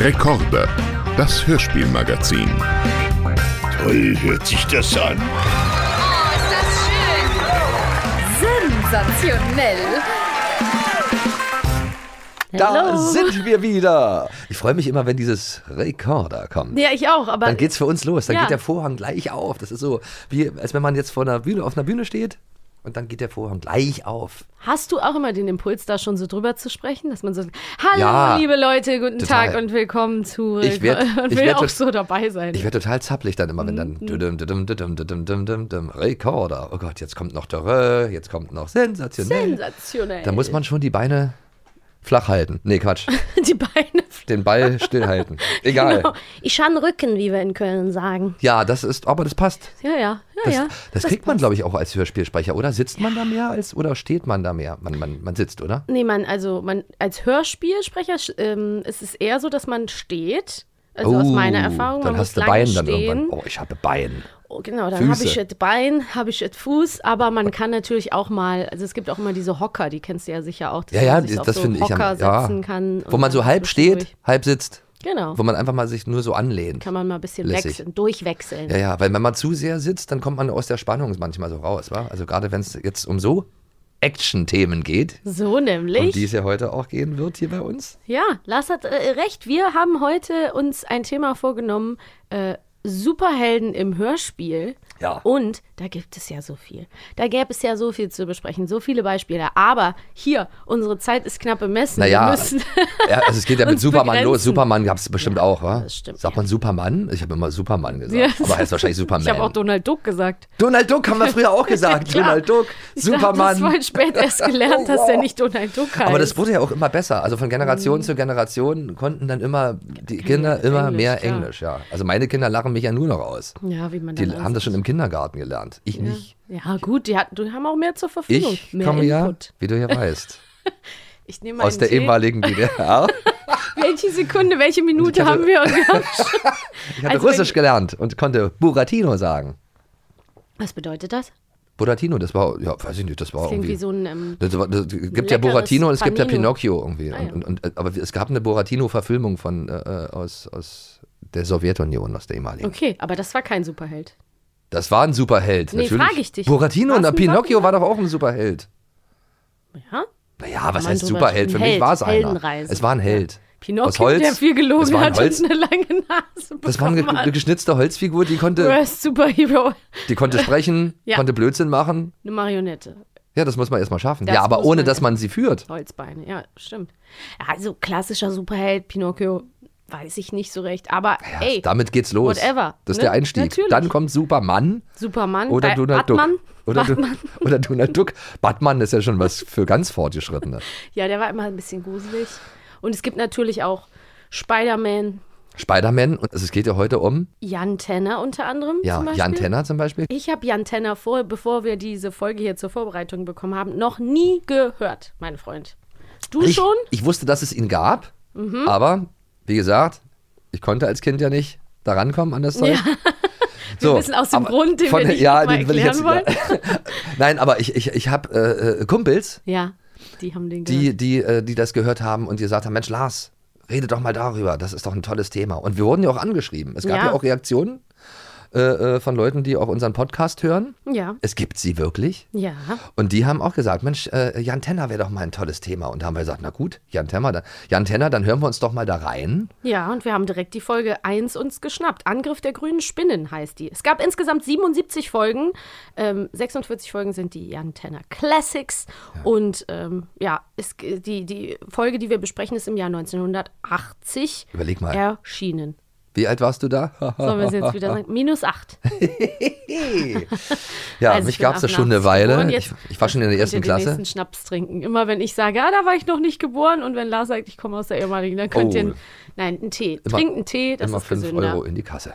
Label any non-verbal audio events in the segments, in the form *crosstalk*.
Rekorde, das Hörspielmagazin. Toll hört sich das an. Oh, ist das schön! Sensationell! Da Hallo. sind wir wieder. Ich freue mich immer, wenn dieses Rekorder kommt. Ja, ich auch, aber Dann geht's für uns los. Dann Ja. geht der Vorhang gleich auf. Das ist so, wie als wenn man jetzt vor einer Bühne, auf einer Bühne steht und dann geht der Vorhang gleich auf. hast du auch immer den Impuls, da schon so drüber zu sprechen, dass man so, hallo Ja, liebe Leute, guten total. Tag und willkommen zu Ich werd- *laughs* und will werd auch so dabei sein. Ich werde total zappelig dann immer, wenn dann Mhm. Rekorder. Oh Gott, jetzt kommt noch der Rö, jetzt kommt noch sensationell. Sensationell. Da muss man schon die Beine flach halten. Nee, Quatsch. *laughs* die Beine. Den Ball stillhalten. *laughs* Egal. Genau. Ich habe Rücken, wie wir in Köln sagen. Ja, das ist, aber das passt. Ja, ja, ja, Das, ja. das kriegt man, glaube ich, auch als Hörspielsprecher, oder? Sitzt man da mehr als oder steht man da mehr? Man, man, man sitzt, oder? Nee, man, also man als Hörspielsprecher ähm, ist es eher so, dass man steht. Also aus meiner Erfahrung, Oh, Dann man hast du Bein dann irgendwann. Oh, ich habe Bein. Genau, dann habe ich das Bein, habe ich das Fuß, aber man kann natürlich auch mal, also es gibt auch immer diese Hocker, die kennst du ja sicher auch, Ja, ja, das auf so finde ich Hocker ja. setzen kann. Wo man so halb steht, halb sitzt. Genau, Wo man einfach mal sich nur so anlehnt. kann man mal ein bisschen Lässig. wechseln, durchwechseln. Ja, ja, weil wenn man zu sehr sitzt, dann kommt man aus der Spannung manchmal so raus, wa? Also gerade wenn es jetzt um so Action-Themen geht, So um nämlich. die es ja heute auch gehen wird hier bei uns. Ja, Lars hat äh, recht. Wir haben heute uns ein Thema vorgenommen, äh, Superhelden im Hörspiel. Ja. Und da gibt es ja so viel. Da gäbe es ja so viel zu besprechen, so viele Beispiele. Aber hier, unsere Zeit ist knapp bemessen. Naja, Wir müssen *laughs* Ja, also es geht ja mit Superman los. begrenzen. Superman gab es bestimmt auch, wa? das stimmt, Sagt ja. man Superman? Ich habe immer Superman gesagt. Ja. Aber heißt wahrscheinlich *laughs* Superman. Ich habe auch Donald Duck gesagt. Donald Duck haben wir früher auch *laughs* gesagt. Donald Duck, Ich Superman. habe das voll spät erst gelernt, dass der nicht Donald Duck heißt. Aber das wurde ja auch immer besser. Also von Generation zu Generation konnten dann immer die Kinder ja immer Englisch, mehr. Englisch, ja. Also meine Kinder lachen mich ja nur noch aus. ja, wie man Die haben das schon im Kindergarten gelernt. Ich nicht. Ja, gut, die, hat, die haben auch mehr zur Verfügung. Ich mehr komme ja, Input. wie du ja *laughs* weißt, Ich nehme aus der Tee. ehemaligen *laughs* DDR. Welche Sekunde, welche Minute hatte- haben wir? Und wir haben Ich hatte Also Russisch gelernt und konnte Buratino sagen. Was bedeutet das? Buratino, das war, ja, weiß ich nicht, das war Klingt irgendwie. wie so ein. Ähm, Das, war, das gibt ja Buratino und es gibt ja. Pinocchio irgendwie. Ah, ja. und, und, und, aber es gab eine Buratino-Verfilmung von äh, äh, aus, aus der Sowjetunion, aus der ehemaligen. okay, aber das war kein Superheld. Das war ein Superheld. Nee, natürlich. frag ich dich. Buratino und Pinocchio war doch auch ein Superheld. Ja? Naja, was heißt Superheld? Für mich war es einer. Es war ein Held. Aus Pinocchio, Holz. der viel gelogen hat Holz. und eine lange Nase Das war eine, bekommen eine geschnitzte Holzfigur, die konnte, Worst Superhero. die konnte sprechen, *laughs* Ja. konnte Blödsinn machen. Eine Marionette. Ja, das muss man erstmal schaffen. Das ja, aber ohne, dass ja. man sie führt. Holzbeine, ja, stimmt. Ja, also klassischer Superheld, Pinocchio, weiß ich nicht so recht. Aber Ja, ey, damit geht's los. whatever, Das ist ne? der Einstieg. Natürlich. Dann kommt Superman Superman, oder Donald Batman, Duck. Oder, Du- Batman. *laughs* oder Donald Duck. Batman ist ja schon was für ganz Fortgeschrittene. *laughs* Ja, der war immer ein bisschen gruselig. Und es gibt natürlich auch Spider-Man, Spider-Man, und es geht ja heute um, Jan Tenner unter anderem. ja. Jan Tenner zum Beispiel. Ich habe Jan Tenner vor, bevor wir diese Folge hier zur Vorbereitung bekommen haben, noch nie gehört, mein Freund. Du Ich, schon? Mhm. ich wusste, dass es ihn gab, aber wie gesagt, ich konnte als Kind ja nicht da rankommen an das Zeug. *laughs* Wir wissen aus dem Grund, den wir nicht ja, den will ich jetzt, erklären ja. *laughs* Nein, aber ich, ich, ich habe äh, äh, Kumpels, Ja, die haben den gehört. die, die, äh, die das gehört haben und die gesagt haben, Mensch, Lars, rede doch mal darüber, das ist doch ein tolles Thema. Und wir wurden ja auch angeschrieben. Es gab ja, Ja. auch Reaktionen äh, äh, von Leuten, die auch unseren Podcast hören. Ja, Es gibt sie wirklich. ja. Und die haben auch gesagt, Mensch, äh, Jan Tenner wäre doch mal ein tolles Thema. Und da haben wir gesagt, na gut, Jan Tenner, dann, Jan Tenner, dann hören wir uns doch mal da rein. Ja, und wir haben direkt die Folge 1 uns geschnappt. Angriff der grünen Spinnen heißt die. Es gab insgesamt 77 Folgen. Ähm, 46 Folgen sind die Jan Tenner Classics. Und ähm, ja, es, die, die Folge, die wir besprechen, ist im Jahr 1980 Überleg mal. erschienen. Wie alt warst du da? Sollen wir es jetzt wieder sagen? Minus 8. *laughs* ja, Also mich gab es ja schon eine 88 Weile. Ich, ich war schon in der ersten den Klasse. nächsten Schnaps trinken. Immer wenn ich sage, ah, da war ich noch nicht geboren und wenn Lars sagt, ich komme aus der ehemaligen, dann könnt Oh. ihr, einen- nein, einen Tee. Immer- Trinkt einen Tee, das Immer ist 5 gesünder. Euro in die Kasse.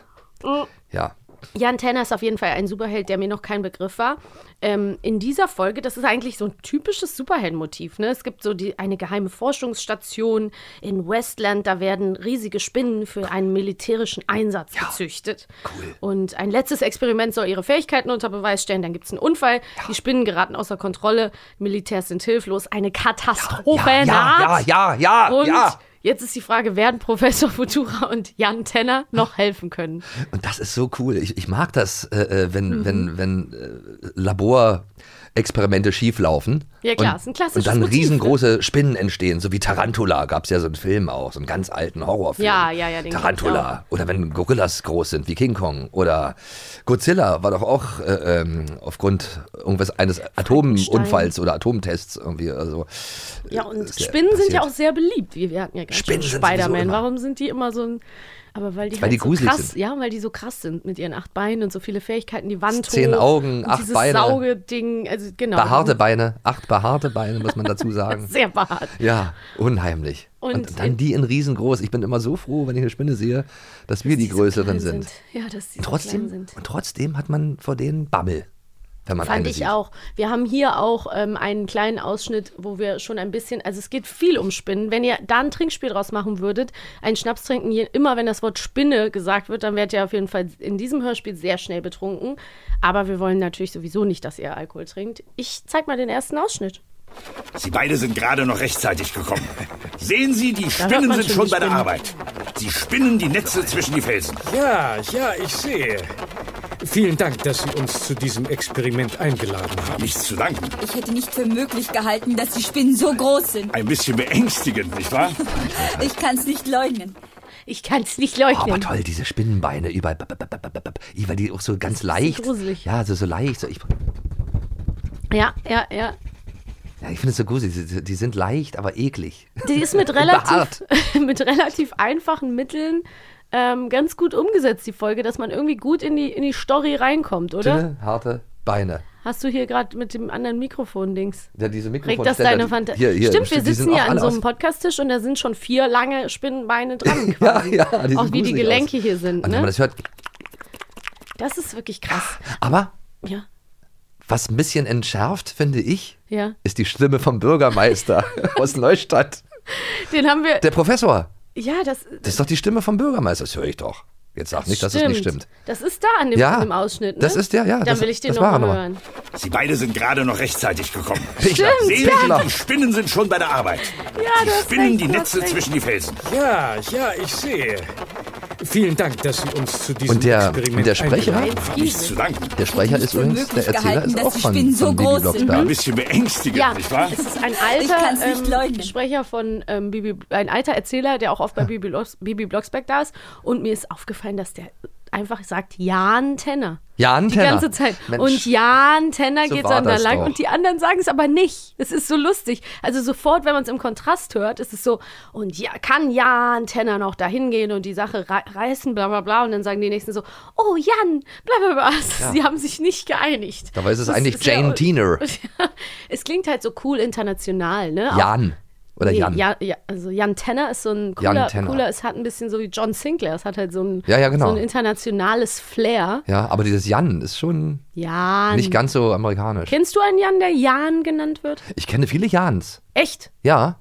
Ja. Jan Tenner ist auf jeden Fall ein Superheld, der mir noch kein Begriff war. Ähm, in dieser Folge, das ist eigentlich so ein typisches Superheldenmotiv. Ne? Es gibt so die, eine geheime Forschungsstation in Westland, da werden riesige Spinnen für einen militärischen Einsatz gezüchtet. Cool. Und ein letztes Experiment soll ihre Fähigkeiten unter Beweis stellen. Dann gibt es einen Unfall, die Spinnen geraten außer Kontrolle, Militärs sind hilflos, eine Katastrophe Ja, ja, ja, naht. ja, ja, Und ja. Jetzt ist die Frage, werden Professor Futura und Jan Tenner noch helfen können? Und das ist so cool. Ich, ich mag das, äh, äh wenn, Mhm. wenn, wenn äh, Laborexperimente schieflaufen. Ja, klar, und, ist ein klassisches Und dann Motiv, ne? riesengroße Spinnen entstehen, so wie Tarantula. Gab es ja so einen Film auch, so einen ganz alten Horrorfilm. Ja, ja, ja, den Tarantula. Oder wenn Gorillas groß sind, wie King Kong. Oder Godzilla war doch auch äh, ähm, aufgrund irgendwas eines Atomunfalls oder Atomtests irgendwie. Also, Ja, und ja Spinnen sind ja passiert. auch sehr beliebt. Wir wir hatten ja ganz Spinnen Spider-Man. immer. Warum sind die immer so ein. Aber weil die, Weil halt die so krass, sind. ja, weil die so krass sind mit ihren acht Beinen und so viele Fähigkeiten, die Wand Zehn hoch Augen, und acht dieses Beine. Saugeding, also genau. Behaarte Beine, acht behaarte Beine, muss man dazu sagen. *laughs* Sehr behaart. Ja, unheimlich. Und, Und dann die in riesengroß. Ich bin immer so froh, wenn ich eine Spinne sehe, dass wir die so größeren klein sind. Ja, dass die so sind. und trotzdem hat man vor denen Bammel, wenn man Fand eine ich sieht. auch. Wir haben hier auch ähm, einen kleinen Ausschnitt, wo wir schon ein bisschen, also es geht viel um Spinnen. Wenn ihr da ein Trinkspiel draus machen würdet, einen Schnaps trinken, je, immer wenn das Wort Spinne gesagt wird, dann werdet ihr auf jeden Fall in diesem Hörspiel sehr schnell betrunken. Aber wir wollen natürlich sowieso nicht, dass ihr Alkohol trinkt. Ich zeig mal den ersten Ausschnitt. Sie beide sind gerade noch rechtzeitig gekommen. *laughs* Sehen Sie, die Spinnen sind schon schon die bei der. Arbeit. Sie spinnen die Netze zwischen die Felsen. Ja, ja, ich sehe. Vielen Dank, dass Sie uns zu diesem Experiment eingeladen haben. Nichts zu danken. Ich hätte nicht für möglich gehalten, dass die Spinnen so groß sind. Ein bisschen beängstigend, nicht wahr? *laughs* Ich kann's nicht leugnen. Ich kann es nicht Oh, aber leugnen. toll, diese Spinnenbeine überall. Weil die auch so ganz leicht. gruselig. Ja, so, so leicht. So, ich ja, ja, ja. ja, ich finde es so gruselig. Die, die sind leicht, aber eklig. Die ist *laughs* mit relativ, *laughs* mit relativ einfachen Mitteln ähm, ganz gut umgesetzt, die Folge, dass man irgendwie gut in die, in die Story reinkommt, oder? Dünne, harte Beine. Hast du hier gerade mit dem anderen Mikrofon-Dings? Ja, diese Regt Mikrofonständer, das deine Fantasie? Stimmt, wir sitzen ja an so einem Podcast-Tisch und da sind schon vier lange Spinnenbeine dran *laughs* Ja, quasi. ja, die Auch wie die Gelenke aus. hier sind, Und wenn man ne? das hört. Das ist wirklich krass. Aber Ja, was ein bisschen entschärft, finde ich, ja. ist die Stimme vom Bürgermeister *laughs* aus Neustadt. Den haben wir. Der Professor. Ja, das, Das ist doch die Stimme vom Bürgermeister. Das höre ich doch. Jetzt sag nicht, dass es nicht stimmt. Das ist da an dem, Ja, dem Ausschnitt, ne? das ist der, ja, Dann das- will ich den das war er nochmal noch. hören. Sie beide sind gerade noch rechtzeitig gekommen. *laughs* Stimmt, Sehen ja. Die Spinnen sind schon bei der Arbeit. Ja, Sie spinnen recht, die Netze recht. zwischen die Felsen. Ja, ja, ich sehe. Vielen Dank, dass Sie uns zu diesem Und der- Experiment und der Sprecher? Nichts zu danken. Der Sprecher ist übrigens, der Erzähler gehalten, ist dass auch die von, Spinnen so von Bibi groß sind. Ein Blocksberg. bisschen beängstigend, Ja, nicht wahr? es ist ein Ich alter ähm. Sprecher von ähm, Bibi, ein alter Erzähler, der auch oft bei Bibi, Blogs, Bibi Blocksberg da ist. Und mir ist aufgefallen, dass der einfach sagt Jan Tenner. Jan Die Tenner. ganze Zeit. Mensch. Und Jan Tenner So geht dann da lang doch. und die anderen sagen es aber nicht. Es ist so lustig. Also sofort, wenn man es im Kontrast hört, ist es so, und ja, kann Jan Tenner noch da hingehen und die Sache rei- reißen, bla bla bla. Und dann sagen die nächsten so, oh Jan, bla bla bla. *laughs* Sie haben sich nicht geeinigt. Dabei ist es Das eigentlich ist ja- Jane *laughs* Tiener. es klingt halt so cool international, ne? Jan. Oder Nee, Jan. Ja, ja, also Jan Tenner ist so ein cooler, cooler, es hat ein bisschen so wie John Sinclair, es hat halt so ein, Ja, ja, genau. so ein internationales Flair. Ja, aber dieses Jan ist schon Jan. nicht ganz so amerikanisch. Kennst du einen Jan, der Jan genannt wird? Ich kenne viele Jans. Echt? Ja.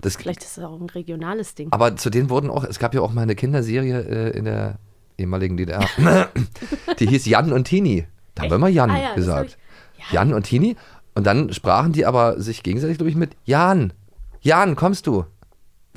Das, Vielleicht ist das auch ein regionales Ding. aber zu denen wurden auch, es gab ja auch mal eine Kinderserie äh, in der ehemaligen DDR. *laughs* die hieß Jan und Tini. Da haben wir immer Jan Ah ja, gesagt. ich- Jan und Tini. Und dann sprachen die aber sich gegenseitig, glaube ich, mit Jan. Jan, kommst du?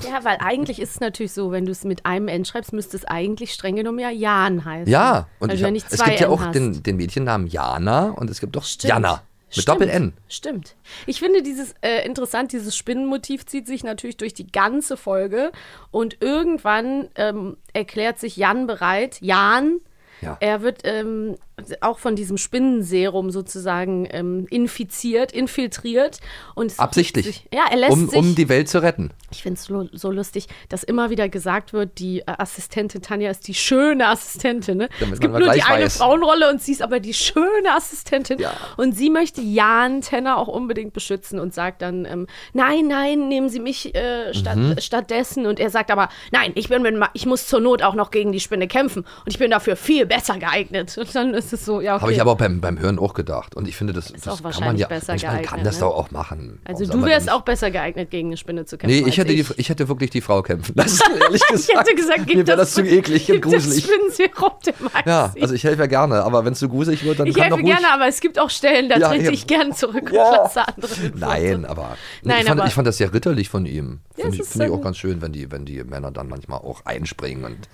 Ja, weil eigentlich ist es natürlich so, wenn du es mit einem N schreibst, müsste es eigentlich streng genommen ja Jan heißen. Ja, und weil ich ja hab, nicht es gibt ja N auch hast. den, den Mädchennamen Jana und es gibt doch Stimmt. Jana mit Stimmt. Doppel-N. Stimmt. Ich finde dieses äh, interessant, dieses Spinnenmotiv zieht sich natürlich durch die ganze Folge und irgendwann ähm, erklärt sich Jan bereit, Jan, Ja. er wird ähm, auch von diesem Spinnenserum sozusagen ähm, infiziert, infiltriert und Absichtlich. Sich, ja, er lässt Um, sich um die Welt zu retten. ich finde es so, so lustig, dass immer wieder gesagt wird, die äh, Assistentin Tanja ist die schöne Assistentin. Ne? Es gibt nur die eine weiß. Frauenrolle und sie ist aber die schöne Assistentin. Ja. Und sie möchte Jan Tenner auch unbedingt beschützen und sagt dann, ähm, nein, nein, nehmen Sie mich äh, statt, Mhm. stattdessen. Und er sagt aber, nein, ich, bin, bin, ich muss zur Not auch noch gegen die Spinne kämpfen und ich bin dafür viel besser geeignet. Und dann ist das ist so, ja, okay. Habe ich aber beim, beim Hören auch gedacht. Und ich finde, das, das auch kann man ja. besser Mensch, man kann geeignet, das ne? doch auch machen. also Warum du wärst auch besser geeignet, gegen eine Spinne zu kämpfen. Nee, ich hätte, die, ich hätte wirklich die Frau kämpfen *laughs* lassen, ehrlich gesagt. Ich hätte gesagt, gib Mir wäre das zu eklig und das gruselig. Spinnenserum dem Maxi. Ja, also ich helfe ja gerne, aber wenn es zu gruselig wird, dann ich kann doch helfe ruhig... gerne, aber es gibt auch Stellen, da Ja, trete ich gern zurück Ja. und lasse andere Nein, aber, Nein, ich, fand, aber- ich fand das sehr ritterlich von ihm. Finde es ich, ist find ich so auch ganz schön, wenn die, wenn die Männer dann manchmal auch einspringen und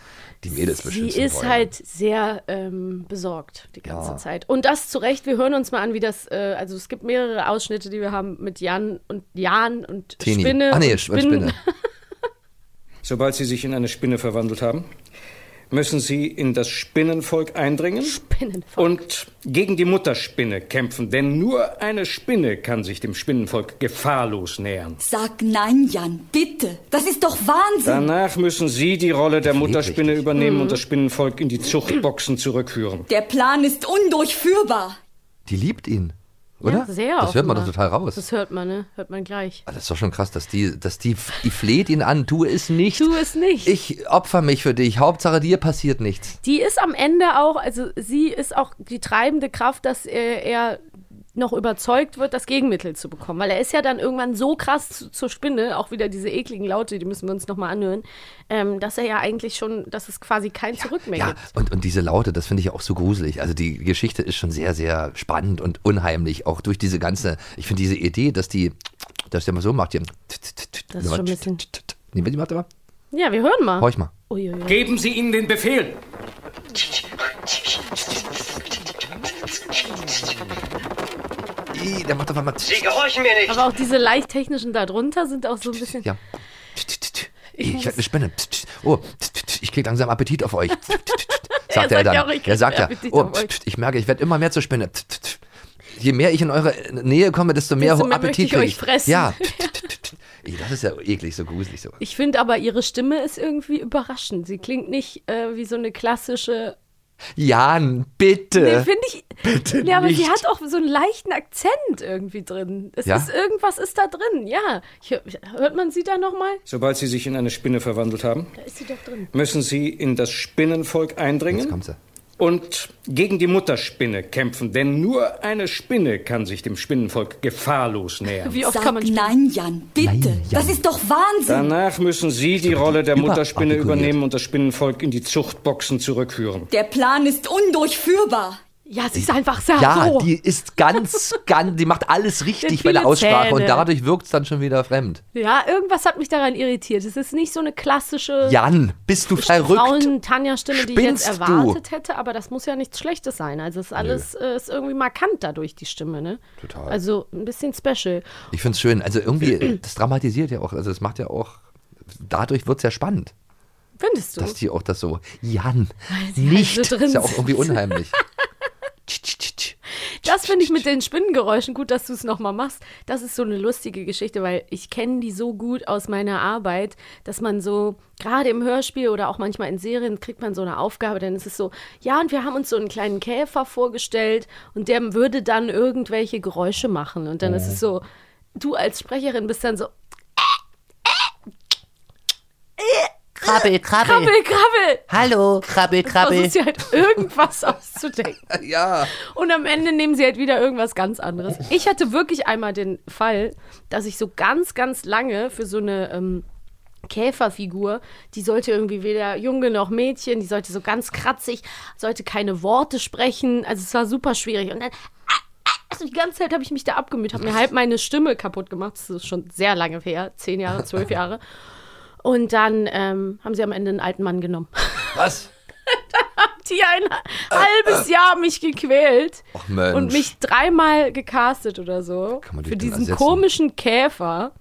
die Mädels Sie beschützen ist wollen. halt sehr ähm, besorgt die ganze Ja. Zeit. Und das zu Recht. Wir hören uns mal an, wie das. Äh, also es gibt mehrere Ausschnitte, die wir haben mit Jan und Jan und Tini. Spinne. Ah, nee, und Sp- Spinne. *laughs* Sobald Sie sich in eine Spinne verwandelt haben, müssen Sie in das Spinnenvolk eindringen Spinnenvolk. und gegen die Mutterspinne kämpfen, denn nur eine Spinne kann sich dem Spinnenvolk gefahrlos nähern. Sag nein, Jan, bitte. Das ist doch Wahnsinn. Danach müssen Sie die Rolle der Mutterspinne übernehmen und das Spinnenvolk in die Zuchtboxen zurückführen. Der Plan ist undurchführbar. Die liebt ihn, oder? Ja, sehr das hört man doch offenbar. total raus. Das hört man, ne? Hört man gleich. Ah, Das ist doch schon krass, dass die, dass die, die fleht ihn an, tu es nicht. Tu es nicht. Ich opfer mich für dich. Hauptsache dir passiert nichts. Die ist am Ende auch, also sie ist auch die treibende Kraft, dass er, er noch überzeugt wird, das Gegenmittel zu bekommen. Weil er ist ja dann irgendwann so krass zu, zur Spinne, auch wieder diese ekligen Laute, die müssen wir uns nochmal anhören, ähm, dass er ja eigentlich schon, dass es quasi kein Zurück mehr Ja, gibt. und, und diese Laute, das finde ich auch so gruselig. Also die Geschichte ist schon sehr, sehr spannend und unheimlich. Auch durch diese ganze, ich finde diese Idee, dass die, dass der mal so macht. Hier. Das ist schon ein bisschen- Nee, die macht aber. Ja, wir hören mal. Horch mal. Uiuiui. Geben Sie ihnen den Befehl. *laughs* Ih, Der macht auf einmal. Sie gehorchen mir nicht. Aber auch diese leicht technischen darunter sind auch so ein bisschen. Ja. Ich, ich hab eine Spinne. Oh, ich krieg langsam Appetit auf euch. *laughs* Sagt Er er, sagt ja dann. auch, ich er sagt ja, oh, ich merke, ich werde immer mehr zur Spinne. Je mehr ich in eure Nähe komme, desto mehr, Desto mehr Appetit ich krieg euch fressen. Ja. *laughs* Ey, Das ist ja eklig, so gruselig so. Ich finde aber, ihre Stimme ist irgendwie überraschend. Sie klingt nicht äh, wie so eine klassische. Jan, bitte. Nee, finde ich. Bitte ja, aber sie nicht. hat auch so einen leichten Akzent irgendwie drin. Es Ja? ist irgendwas ist da drin. Ja. Ich, hört man sie da nochmal? Sobald Sie sich in eine Spinne verwandelt haben, Da ist sie doch drin. müssen Sie in das Spinnenvolk Jetzt eindringen kommt sie. Und gegen die Mutterspinne kämpfen, denn nur eine Spinne kann sich dem Spinnenvolk gefahrlos nähern. Wie oft Sag kann man nein, Jan, bitte. Nein, Jan. Das ist doch Wahnsinn. Danach müssen Sie die Rolle der Mutterspinne übernehmen und das Spinnenvolk in die Zuchtboxen zurückführen. Der Plan ist undurchführbar. Ja, sie ist einfach sehr Ja, so. die ist ganz, *laughs* ganz, die macht alles richtig bei der Aussprache Zähne. und dadurch wirkt es dann schon wieder fremd. ja, irgendwas hat mich daran irritiert. Es ist nicht so eine klassische Jan, bist du verrückt? Frauen-Tanja-Stimme, die ich jetzt Spinnst du? erwartet hätte, aber das muss ja nichts Schlechtes sein. Also es ist alles äh, ist irgendwie markant dadurch, die Stimme, ne? Total. Also ein bisschen special. Ich finde es schön. Also irgendwie, *clears throat* das dramatisiert ja auch. Also es macht ja auch, dadurch wird es ja spannend, Findest du? dass die auch das so, Jan, halt nicht, so drin ist ja auch irgendwie unheimlich. *laughs* Das finde ich mit den Spinnengeräuschen gut, dass du es nochmal machst. Das ist so eine lustige Geschichte, weil ich kenne die so gut aus meiner Arbeit, dass man so, gerade im Hörspiel oder auch manchmal in Serien, kriegt man so eine Aufgabe, dann ist es so, ja, und wir haben uns so einen kleinen Käfer vorgestellt und der würde dann irgendwelche Geräusche machen. Und dann ist es so, du als Sprecherin bist dann so, Krabbel, krabbel. krabbel, krabbel. Hallo, krabbel, krabbel. Versuchst dir halt irgendwas *laughs* auszudenken. ja. Und am Ende nehmen sie halt wieder irgendwas ganz anderes. Ich hatte wirklich einmal den Fall, dass ich so ganz, ganz lange für so eine ähm, Käferfigur, die sollte irgendwie weder Junge noch Mädchen, die sollte so ganz kratzig, sollte keine Worte sprechen. Also es war super schwierig. Und dann also die ganze Zeit habe ich mich da abgemüht, habe mir halb meine Stimme kaputt gemacht. Das ist schon sehr lange her, zehn Jahre, zwölf Jahre. Und dann ähm, haben sie am Ende einen alten Mann genommen. *laughs* Was? Die ein halbes Jahr mich gequält Ach Mensch. und mich dreimal gecastet oder so Kann man dich für diesen ersetzen? komischen Käfer.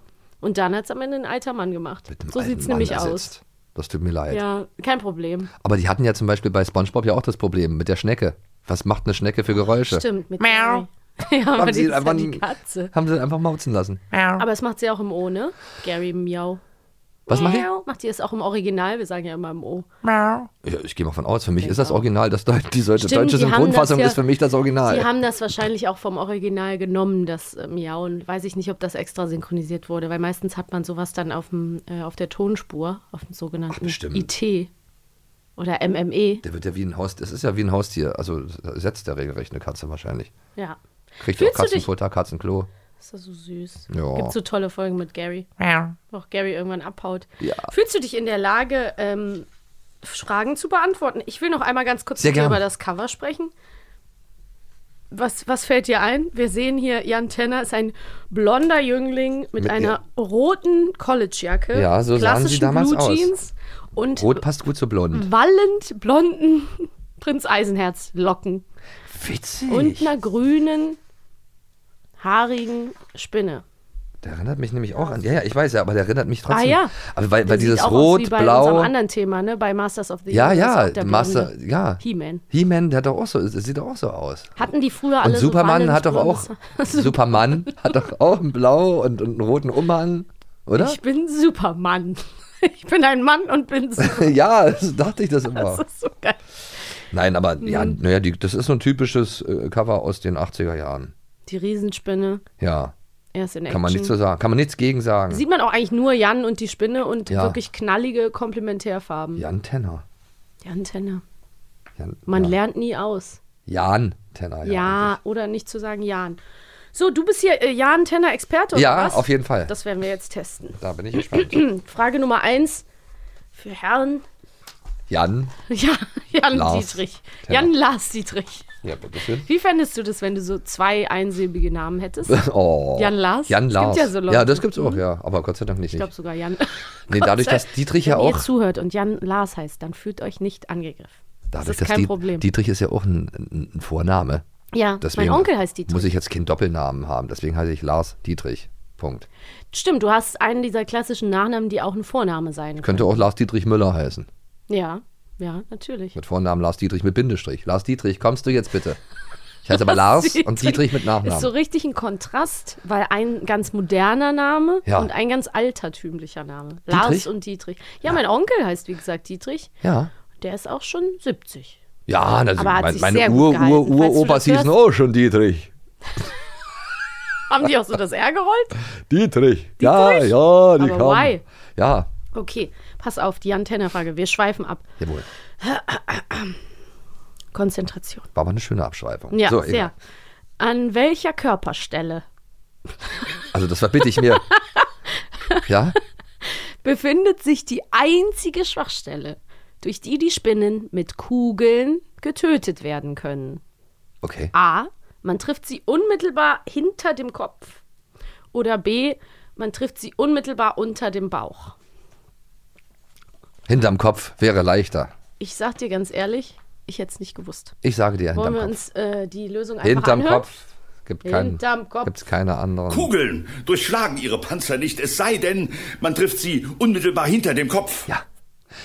Und dann hat es am Ende ein alter Mann gemacht. So sieht es nämlich ersetzt. Das tut mir leid. aus. Ja, kein Problem. Aber die hatten ja zum Beispiel bei Spongebob ja auch das Problem mit der Schnecke. Was macht eine Schnecke für Geräusche? Stimmt, mit Miau. *laughs* Ja, aber Haben die sie ist einfach ja die Katze. Haben sie einfach mauzen lassen. Aber es macht sie auch im O, ne? Gary Miau. Was macht die? Miau. Macht die es auch im Original? Wir sagen ja immer im O. Ja, ich gehe mal von aus. Für mich ist das Original, das Deu die deutsche, Stimmt, deutsche die haben Synchronfassung das ja- ist für mich das Original. Sie haben das wahrscheinlich auch vom Original genommen, das äh, Miauen. Weiß ich nicht, ob das extra synchronisiert wurde, weil meistens hat man sowas dann auf, dem, äh, auf der Tonspur, auf dem sogenannten bestimmt. IT. Oder MME. Der wird ja wie ein Haus, das ist ja wie ein Haustier. Also setzt der regelrecht eine Katze wahrscheinlich. Ja. Kriegt Fühlst auch Katzenfutter, Katzenklo. Ist das so süß. Ja. Gibt so tolle Folgen mit Gary. Wo auch Gary irgendwann abhaut. Ja. Fühlst du dich in der Lage, ähm, Fragen zu beantworten? Ich will noch einmal ganz kurz über das Cover sprechen. Was, was fällt dir ein? Wir sehen hier, Jan Tenner ist ein blonder Jüngling mit, Mit einer roten Collegejacke. Ja, so sahen sie klassischen damals Blue aus. Jeans und Rot passt gut zu blond. wallend blonden *laughs* Prinz Eisenherz Locken Witzig. und einer grünen, haarigen Spinne. Der erinnert mich nämlich auch an. Ja, ja, ich weiß ja, aber der erinnert mich trotzdem. Ah ja. Aber weil, weil dieses Rot, aus wie bei Blau. unserem anderen Thema, ne? Bei Masters of the Ja, Universe, ja, Master, ja. He-Man. He-Man, der hat doch auch so, sieht doch auch so aus. Hatten die früher alle Und Superman so hat doch auch, *laughs* Superman hat doch auch ein Blau und, und einen roten Umhang, oder? Ich bin Supermann. *laughs* Ich bin ein Mann und bin *laughs* Superman. ja, das dachte ich das immer. Das ist so geil. Nein, aber ja, Mhm. naja, das ist so ein typisches äh, Cover aus den 80er Jahren. Die Riesenspinne, Ja, erst in Action. kann man nichts so sagen. Kann man nichts gegen sagen. Sieht man auch eigentlich nur Jan und die Spinne und Ja. wirklich knallige Komplementärfarben. Jan Tenner. Jan Tenner. Jan, Man ja. lernt nie aus. Jan Tenner, ja. Ja, oder nicht zu sagen Jan. So, du bist hier äh, Jan Tenner Experte oder Ja, was? auf jeden Fall. Das werden wir jetzt testen. Da bin ich gespannt. *clears throat* Frage Nummer eins für Herrn Jan. *laughs* ja, Jan Lars Dietrich. Tenner. Jan Lars Dietrich. Ja, bitteschön. Wie fändest du das, wenn du so zwei einsilbige Namen hättest? *laughs* Oh. Jan Lars? Jan Es gibt Lars. ja so Leute. ja, das gibt's auch, ja. Aber Gott sei Dank nicht. Ich glaube sogar Jan. *laughs* nee, dadurch, dass Dietrich ja Wenn ihr auch. zuhört und Jan Lars heißt, dann fühlt euch nicht angegriffen. Das Dadurch, ist dass kein Die- Problem. Dietrich ist ja auch ein, ein, Vorname. ja, Deswegen mein Onkel heißt Dietrich. Muss ich jetzt keinen Doppelnamen haben. Deswegen heiße ich Lars Dietrich. Punkt. Stimmt, du hast einen dieser klassischen Nachnamen, die auch ein Vorname sein können. Könnte auch Lars Dietrich Müller heißen. Ja, ja, natürlich. Mit Vornamen Lars Dietrich mit Bindestrich. Lars Dietrich, kommst du jetzt bitte? Ich heiße aber *laughs* Lars und Dietrich mit Nachnamen. Ist so richtig ein Kontrast, weil ein ganz moderner Name Ja. und ein ganz altertümlicher Name. Lars Dietrich? und Dietrich. Ja, mein Onkel heißt, wie gesagt, Dietrich. ja. Der ist auch schon 70. Ja, das, Aber mein, meine Ur. Ur, Uropas hießen auch schon Dietrich. *laughs* Haben die auch so das R gerollt? Dietrich. Ja, ja, die Aber kamen. why? Ja, Okay, pass auf, die Antennefrage. Wir schweifen ab. jawohl. *clears throat* Konzentration. War aber eine schöne Abschweifung. Ja, so, sehr. egal. An welcher Körperstelle Also das verbitte ich mir. *laughs* ja? befindet sich die einzige Schwachstelle, durch die die Spinnen mit Kugeln getötet werden können? Okay. A. Man trifft sie unmittelbar hinter dem Kopf. Oder B. Man trifft sie unmittelbar unter dem Bauch. Hinterm Kopf wäre leichter. Ich sag dir ganz ehrlich, ich hätte es nicht gewusst. Ich sage dir Wollen hinterm wir Kopf. uns äh, die Lösung einfach Hinterm anhören? Kopf gibt kein, Hinterm Kopf. gibt's keine anderen. Kugeln durchschlagen ihre Panzer nicht, es sei denn, man trifft sie unmittelbar hinter dem Kopf. Ja.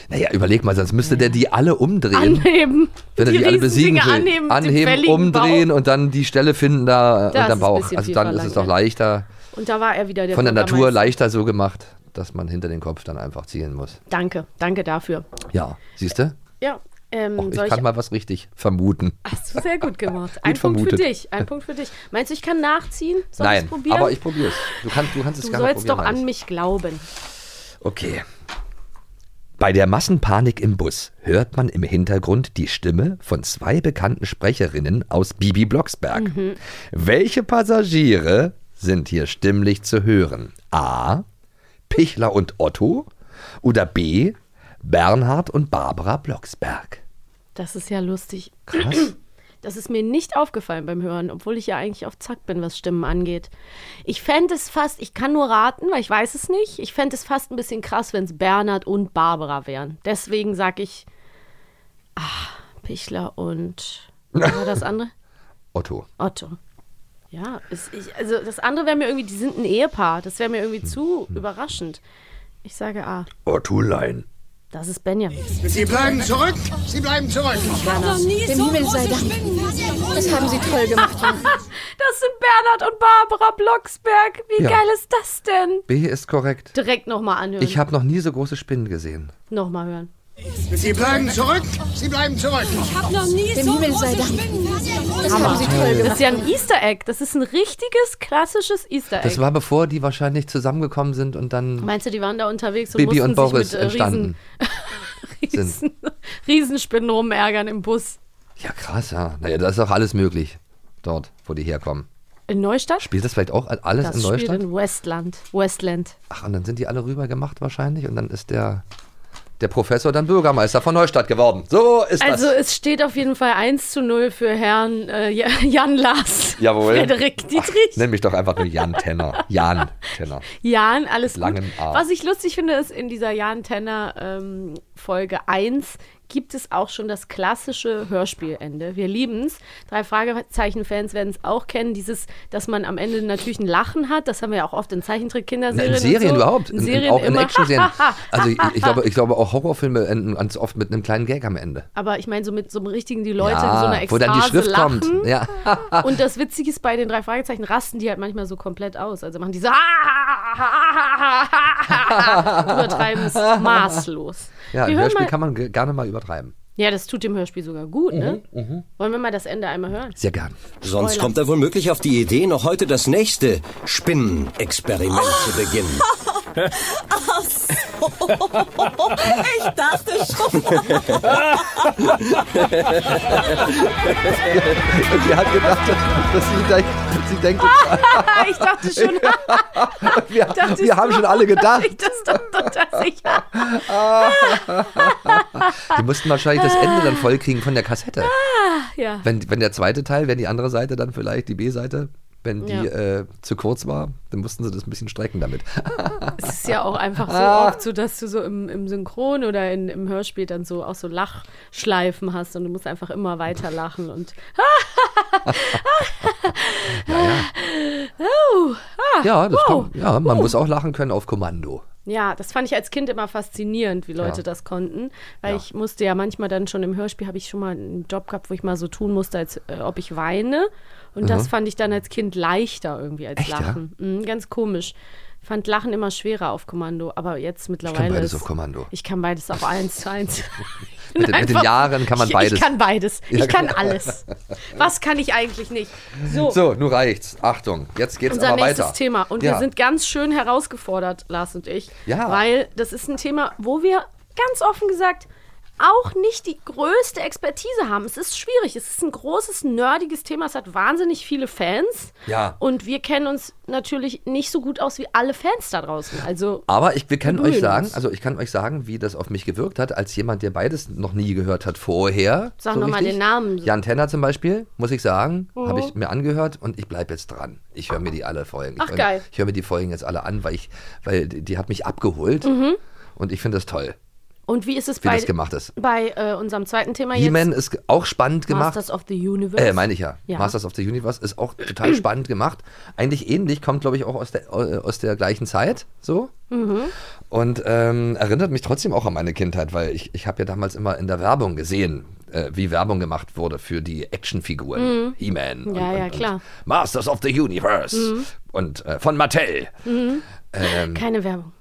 Naja, überleg mal, sonst müsste der die alle umdrehen. Anheben. Wenn er die, alle besiegen Riesendinger will. anheben, dem Anheben, fälligen umdrehen Bauch. und dann die Stelle finden da Das unterm ist ein Bauch. bisschen Also viel dann ist es doch verlangt, leichter, Und da war er wieder der von der Natur Bürgermeister. leichter so gemacht, dass man hinter den Kopf dann einfach zielen muss. Danke, danke dafür. Ja, siehst du? Ja, ähm, Och, ich kann ich mal was richtig vermuten. Hast du sehr gut gemacht. *laughs* Ein Gut Punkt für dich. Ein Punkt für dich. Meinst du, ich kann nachziehen? Soll Nein, probieren? aber ich probiere es. Du kannst, du kannst es Du gerne sollst probieren. doch an mich glauben. Okay. Bei der Massenpanik im Bus hört man im Hintergrund die Stimme von zwei bekannten Sprecherinnen aus Bibi Blocksberg. Mhm. Welche Passagiere sind hier stimmlich zu hören? A. Pichler und Otto oder B. Bernhard und Barbara Blocksberg? Das ist ja lustig. Krass. *clears throat* Das ist mir nicht aufgefallen beim Hören, obwohl ich ja eigentlich auf Zack bin, was Stimmen angeht. Ich fände es fast, ich kann nur raten, weil ich weiß es nicht. Ich fände es fast ein bisschen krass, wenn es Bernhard und Barbara wären. Deswegen sage ich, ah, Pichler und, *laughs* was war das andere? Otto. Otto. Ja, es, ich, also das andere wäre mir irgendwie, die sind ein Ehepaar. Das wäre mir irgendwie zu überraschend. Ich sage A. Ottolein. Das ist Benjamin. Sie bleiben zurück! Sie bleiben zurück! Dem Himmel sei Dank. Das haben Sie toll gemacht. *laughs* Das sind Bernhard und Barbara Blocksberg. Wie Ja. geil ist das denn? B ist korrekt. Direkt nochmal anhören. Ich habe noch nie so große Spinnen gesehen. Nochmal hören. Sie bleiben zurück! Sie bleiben zurück! Dem Himmel sei Dank. Das haben Sie toll Das ist ja ein Easter Egg. Das ist ein richtiges, klassisches Easter Egg. Das war bevor die wahrscheinlich zusammengekommen sind und dann Meinst du, die waren da unterwegs und Bibi mussten und Boris sich mit äh, entstanden. *laughs* Riesen. Riesen, Riesenspinnen rumärgern im Bus. Ja, krass, ja. Naja, da ist auch alles möglich. Dort, wo die herkommen. In Neustadt? Spielt das vielleicht auch alles das in spielt Neustadt? in Westland. Westland. Ach, und dann sind die alle rüber gemacht wahrscheinlich und dann ist der, der Professor dann Bürgermeister von Neustadt geworden. So ist Also das. es steht auf jeden Fall 1 zu 0 für Herrn äh, Ja- Jan Lars. Jawohl. Frederik Dietrich. Nenn mich doch einfach nur Jan Tenner. Jan Tenner. Jan, alles gut. langen A. Was ich lustig finde, ist in dieser Jan Tenner ähm, Folge 1 gibt es auch schon das klassische Hörspielende. Wir lieben es. Drei Fragezeichen-Fans werden es auch kennen. Dieses, dass man am Ende natürlich ein Lachen hat. Das haben wir ja auch oft in Zeichentrick-Kinderserien. in Serien so. überhaupt. In In, Serien auch in immer. Actionserien. *laughs* Also ich, ich, glaube, ich glaube auch Horrorfilme enden ganz oft mit einem kleinen Gag am Ende. Aber ich meine, so mit so einem richtigen, die Leute ja, in so einer Ekstase wo dann die Schrift lachen. kommt. Ja. *laughs* Und das Witzige ist, bei den drei Fragezeichen rasten die halt manchmal so komplett aus. Also machen die so *laughs* übertreiben es maßlos. Ja, Wir Hörspiel mal, kann man ge- gerne mal übertreiben. ja, das tut dem Hörspiel sogar gut, ne? Wollen wir mal das Ende einmal hören? Sehr gern. Sonst Spoiler. kommt er womöglich auf die Idee, noch heute das nächste Spinnenexperiment zu beginnen. *laughs* Ich dachte schon. *laughs* Sie hat gedacht, dass sie, denkt, sie denkt, *laughs* ich dachte schon, *laughs* wir, dachtest wir haben schon alle gedacht. ich das doch total sicher. Die mussten wahrscheinlich das Ende dann voll kriegen von der Kassette. Ja. Wenn, wenn der zweite Teil, wenn die andere Seite dann vielleicht, die B-Seite, wenn die Ja. äh, zu kurz war, dann mussten sie das ein bisschen strecken damit. *laughs* Es ist ja auch einfach so Ah. oft so, dass du so im, im Synchron oder in, im Hörspiel dann so auch so Lachschleifen hast und du musst einfach immer weiter lachen und *laughs* *laughs* Ja, das wow. kommt, ja man muss auch lachen können auf Kommando. Ja, das fand ich als Kind immer faszinierend, wie Leute Ja. das konnten. Weil Ja. ich musste ja manchmal dann schon im Hörspiel, habe ich schon mal einen Job gehabt, wo ich mal so tun musste, als äh, ob ich weine. Und das fand ich dann als Kind leichter irgendwie als Mhm. Echt, ja? Lachen. Mhm, ganz komisch. Ich fand Lachen immer schwerer auf Kommando, aber jetzt mittlerweile. beides ist- auf Kommando. Ich kann beides auch eins zu eins. *laughs* *laughs* Mit den, mit den Jahren kann man *laughs* ich, beides. Ich kann beides. Ich kann alles. Was kann ich eigentlich nicht? So, so, nun reicht's. Achtung, jetzt geht's unser aber nächstes weiter. Thema. Und ja. wir sind ganz schön herausgefordert, Lars und ich. Ja. Weil das ist ein Thema, wo wir ganz offen gesagt auch nicht die größte Expertise haben. Es ist schwierig. Es ist ein großes, nerdiges Thema. Es hat wahnsinnig viele Fans. Ja. Und wir kennen uns natürlich nicht so gut aus wie alle Fans da draußen. Also, Aber ich, wir können euch sagen, also ich kann euch sagen, wie das auf mich gewirkt hat, als jemand, der beides noch nie gehört hat vorher. Sag noch mal den Namen. Jan Tenner zum Beispiel, muss ich sagen, habe ich mir angehört und ich bleibe jetzt dran. Ich höre mir die alle Folgen. Ach. Ich höre mir die Folgen jetzt alle an, weil ich, weil die, die hat mich abgeholt Mhm. und ich finde das toll, und wie ist es wie bei, das gemacht ist. bei äh, unserem zweiten Thema jetzt? He-Man ist auch spannend gemacht. Masters of the Universe. Äh, meine ich ja. Ja. Masters of the Universe ist auch total *clears throat* spannend gemacht. Eigentlich ähnlich, kommt, glaube ich, auch aus der, äh, aus der gleichen Zeit. So. Mhm. Und ähm, erinnert mich trotzdem auch an meine Kindheit, weil ich, ich habe ja damals immer in der Werbung gesehen, äh, wie Werbung gemacht wurde für die Actionfiguren. He-Man. Mhm. Ja, und, ja, und, klar. Mhm. Und Masters of the Universe. Und äh, von Mattel. Ähm, Keine Werbung.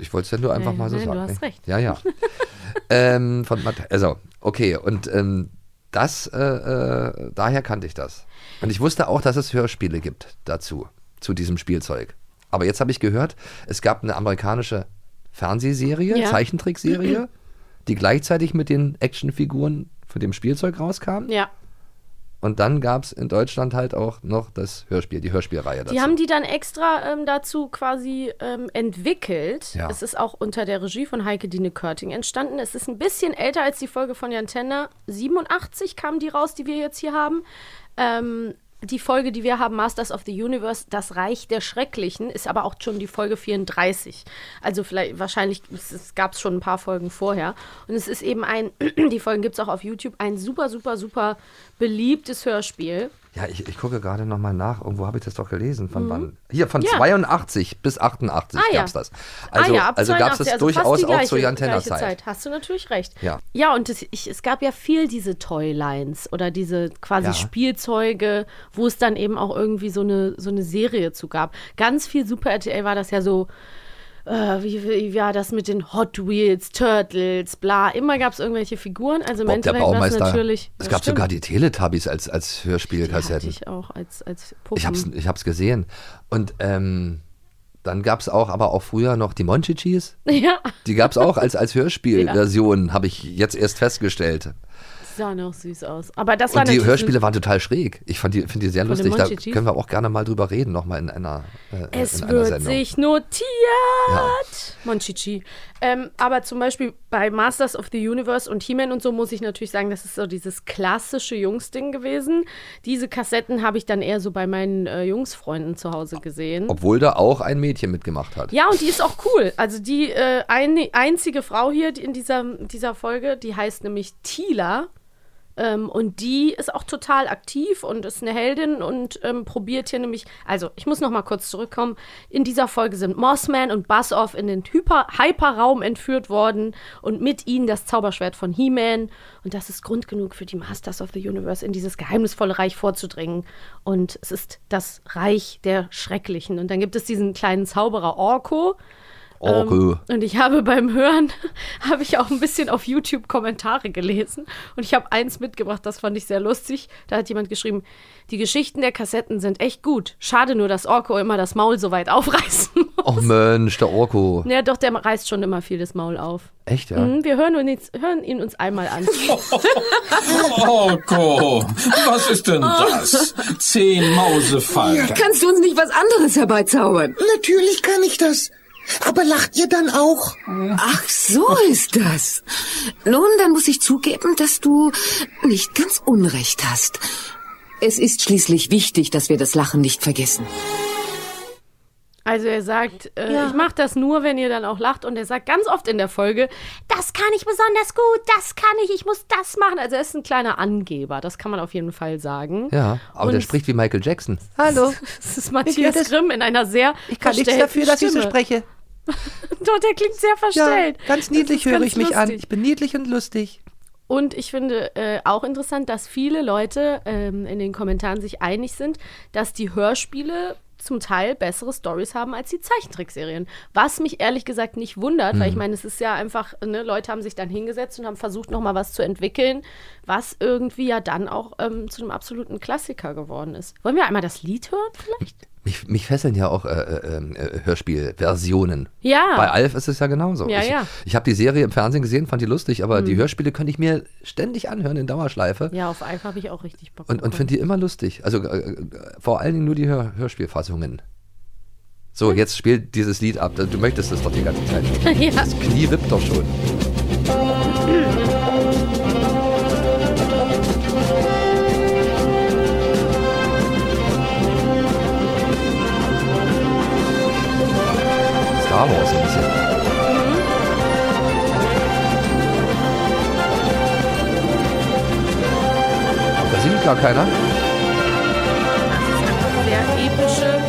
Ich wollte es ja nur einfach Nee, mal so nee, du sagen. hast ne? recht. Ja, ja. *laughs* ähm, von Mattel. Also, okay. Und ähm, das, äh, äh, daher kannte ich das. Und ich wusste auch, dass es Hörspiele gibt dazu, zu diesem Spielzeug. Aber jetzt habe ich gehört, es gab eine amerikanische Fernsehserie, Ja. Zeichentrickserie, die gleichzeitig mit den Actionfiguren von dem Spielzeug rauskam. Ja. Und dann gab es in Deutschland halt auch noch das Hörspiel, die Hörspielreihe dazu. Die haben die dann extra ähm, dazu quasi ähm, entwickelt. Ja. Es ist auch unter der Regie von Heike Dine Körting entstanden. Es ist ein bisschen älter als die Folge von Jan Tenner. 87 kam die raus, die wir jetzt hier haben. Ähm, die Folge, die wir haben, Masters of the Universe, das Reich der Schrecklichen, ist aber auch schon die Folge 34. Also vielleicht, wahrscheinlich, gab es schon ein paar Folgen vorher. Und es ist eben ein, *clears throat* die Folgen gibt es auch auf YouTube, ein super, super, super beliebtes Hörspiel. Ja, ich, ich gucke gerade nochmal nach. Irgendwo habe ich das doch gelesen. Von wann? Hier, von Mhm. Ja. 82 bis 88 Ah, gab es das. Also, ah ja, also gab es 82, das also durchaus die auch gleiche, zur Jan Tenner gleiche Zeit. Hast du natürlich recht. Ja. Ja, und es, ich, es gab ja viel diese Toylines oder diese quasi. Spielzeuge, wo es dann eben auch irgendwie so eine, so eine Serie zu gab. Ganz viel Super RTL war das ja so. Äh, wie, wie war das mit den Hot Wheels, Turtles, bla. Immer gab es irgendwelche Figuren. Also Bob der Baumeister. natürlich. es Ja, gab stimmt. sogar die Teletubbies als, als Die hatte Hörspielkassetten. ich auch als, als Puppen. Ich hab's, ich hab's gesehen. Und ähm, Dann gab es auch, aber auch früher noch die Monchichis. *laughs* Ja, Die gab es auch als, als *laughs* Hörspielversion, habe ich jetzt erst festgestellt. Die sahen auch süß aus. Aber das war Und die Hörspiele waren total schräg. Ich fand die, finde die sehr Von lustig. Da können wir auch gerne mal drüber reden, nochmal in einer, äh, Es in einer wird Sendung. sich notiert. Monchichi. Ähm, aber zum Beispiel bei Masters of the Universe und He-Man und so muss ich natürlich sagen, das ist so dieses klassische Jungsding gewesen. Diese Kassetten habe ich dann eher so bei meinen äh, Jungsfreunden zu Hause gesehen. Obwohl da auch ein Mädchen mitgemacht hat. Ja, und die ist auch cool. Also die äh, ein, einzige Frau hier die in dieser, dieser Folge, die heißt nämlich Tila. Ähm, und die ist auch total aktiv und ist eine Heldin und ähm, probiert hier nämlich, also ich muss noch mal kurz zurückkommen. In dieser Folge sind Mossman und Buzz-Off in den Hyper Hyperraum entführt worden und mit ihnen das Zauberschwert von He-Man. Und das ist Grund genug für die Masters of the Universe, in dieses geheimnisvolle Reich vorzudringen. Und es ist das Reich der Schrecklichen. Und dann gibt es diesen kleinen Zauberer Orko. Orko. Ähm, und ich habe beim Hören, *laughs* habe ich auch ein bisschen auf YouTube Kommentare gelesen. Und ich habe eins mitgebracht, das fand ich sehr lustig. Da hat jemand geschrieben, die Geschichten der Kassetten sind echt gut. Schade nur, dass Orko immer das Maul so weit *laughs* aufreißen muss. Oh Mensch, der Orko. Ja, doch, der reißt schon immer viel das Maul auf. Echt, ja? Mhm, wir hören, uns, hören ihn uns einmal an. *laughs* Orko, was ist denn das? Zehn Mausefallen. Kannst du uns nicht was anderes herbeizaubern? Natürlich kann ich das. Aber lacht ihr dann auch? Ach, so ist das. Nun, dann muss ich zugeben, dass du nicht ganz Unrecht hast. Es ist schließlich wichtig, dass wir das Lachen nicht vergessen. Also er sagt, äh, Ja. ich mache das nur, wenn ihr dann auch lacht. Und er sagt ganz oft in der Folge, das kann ich besonders gut, das kann ich, ich muss das machen. Also er ist ein kleiner Angeber, das kann man auf jeden Fall sagen. Ja, aber der Und- spricht wie Michael Jackson. *laughs* Hallo, Das ist Matthias? Grimm in einer sehr ich kann nichts dafür, dass ich so spreche. *laughs* Doch, der klingt sehr Ja, verstellt. ganz Das niedlich höre ganz ich mich an. lustig. Ich bin niedlich und lustig. Und ich finde äh, auch interessant, dass viele Leute ähm, in den Kommentaren sich einig sind, dass die Hörspiele zum Teil bessere Stories haben als die Zeichentrickserien. Was mich ehrlich gesagt nicht wundert, weil ich meine, es ist ja einfach, ne, Leute haben sich dann hingesetzt und haben versucht, nochmal was zu entwickeln, was irgendwie ja dann auch ähm, zu einem absoluten Klassiker geworden ist. Wollen wir einmal das Lied hören vielleicht? Mich, mich fesseln ja auch äh, äh, äh, Hörspielversionen. Ja. Bei Alf ist es ja genauso. Ja, ich ja. ich habe die Serie im Fernsehen gesehen, fand die lustig, aber Mhm. die Hörspiele könnte ich mir ständig anhören in Dauerschleife. Ja, auf Alpha habe ich auch richtig Bock. Und, und finde die immer lustig. Also äh, äh, vor allen Dingen nur die Hör Hörspielfassungen. So, jetzt spielt dieses Lied ab. Du möchtest es doch die ganze Zeit. *laughs* ja. Das Knie wippt doch schon. Star Wars ein bisschen. Da singt gar keiner. sehr epische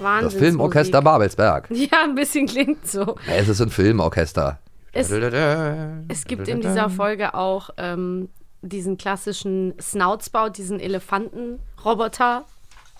Ja. Das. Filmorchester Babelsberg. *laughs* Ja, ein bisschen klingt so. Ja, es ist ein Filmorchester. Es, es gibt in dieser Folge auch ähm, diesen klassischen Snoutspout, diesen Elefantenroboter.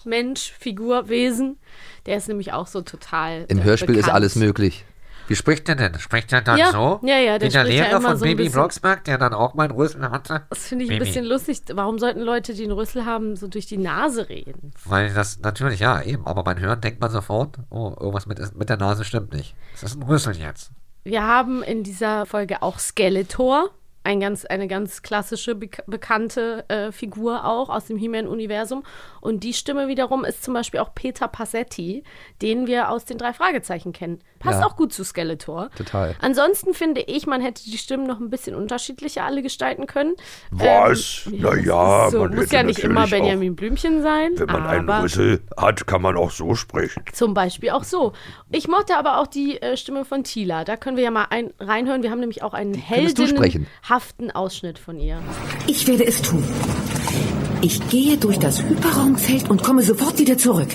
Mensch, Figur, Wesen. Der ist nämlich auch so total. Im äh, Hörspiel ist bekannt. alles möglich. Wie spricht der denn? Spricht der dann Ja, so? ja, ja, der Wie der spricht ja Lehrer immer von so ein Baby Blocksberg, der dann auch meinen Rüssel hatte? Das finde ich ein Baby. bisschen lustig. Warum sollten Leute, die einen Rüssel haben, so durch die Nase reden? Weil das natürlich, ja, eben. Aber beim Hören denkt man sofort, oh, irgendwas mit, mit der Nase stimmt nicht. Das ist ein Rüssel jetzt. Wir haben in dieser Folge auch Skeletor, ein ganz, eine ganz klassische, bek bekannte äh, Figur auch aus dem He-Man-Universum. Und die Stimme wiederum ist zum Beispiel auch Peter Passetti, den wir aus den drei Fragezeichen kennen. Passt Ja. auch gut zu Skeletor. Total. Ansonsten finde ich, man hätte die Stimmen noch ein bisschen unterschiedlicher alle gestalten können. Was? Ähm, Na das ja, ist so. man muss ja nicht immer Benjamin Blümchen sein. Wenn man einen Rüssel hat, kann man auch so sprechen. zum Beispiel auch so. Ich mochte aber auch die äh, Stimme von Tila. Da können wir ja mal ein, reinhören. Wir haben nämlich auch einen könntest du sprechen. Heldenhaften Ausschnitt von ihr. Ich werde es tun. Ich gehe durch das Hyperraumfeld und komme sofort wieder zurück.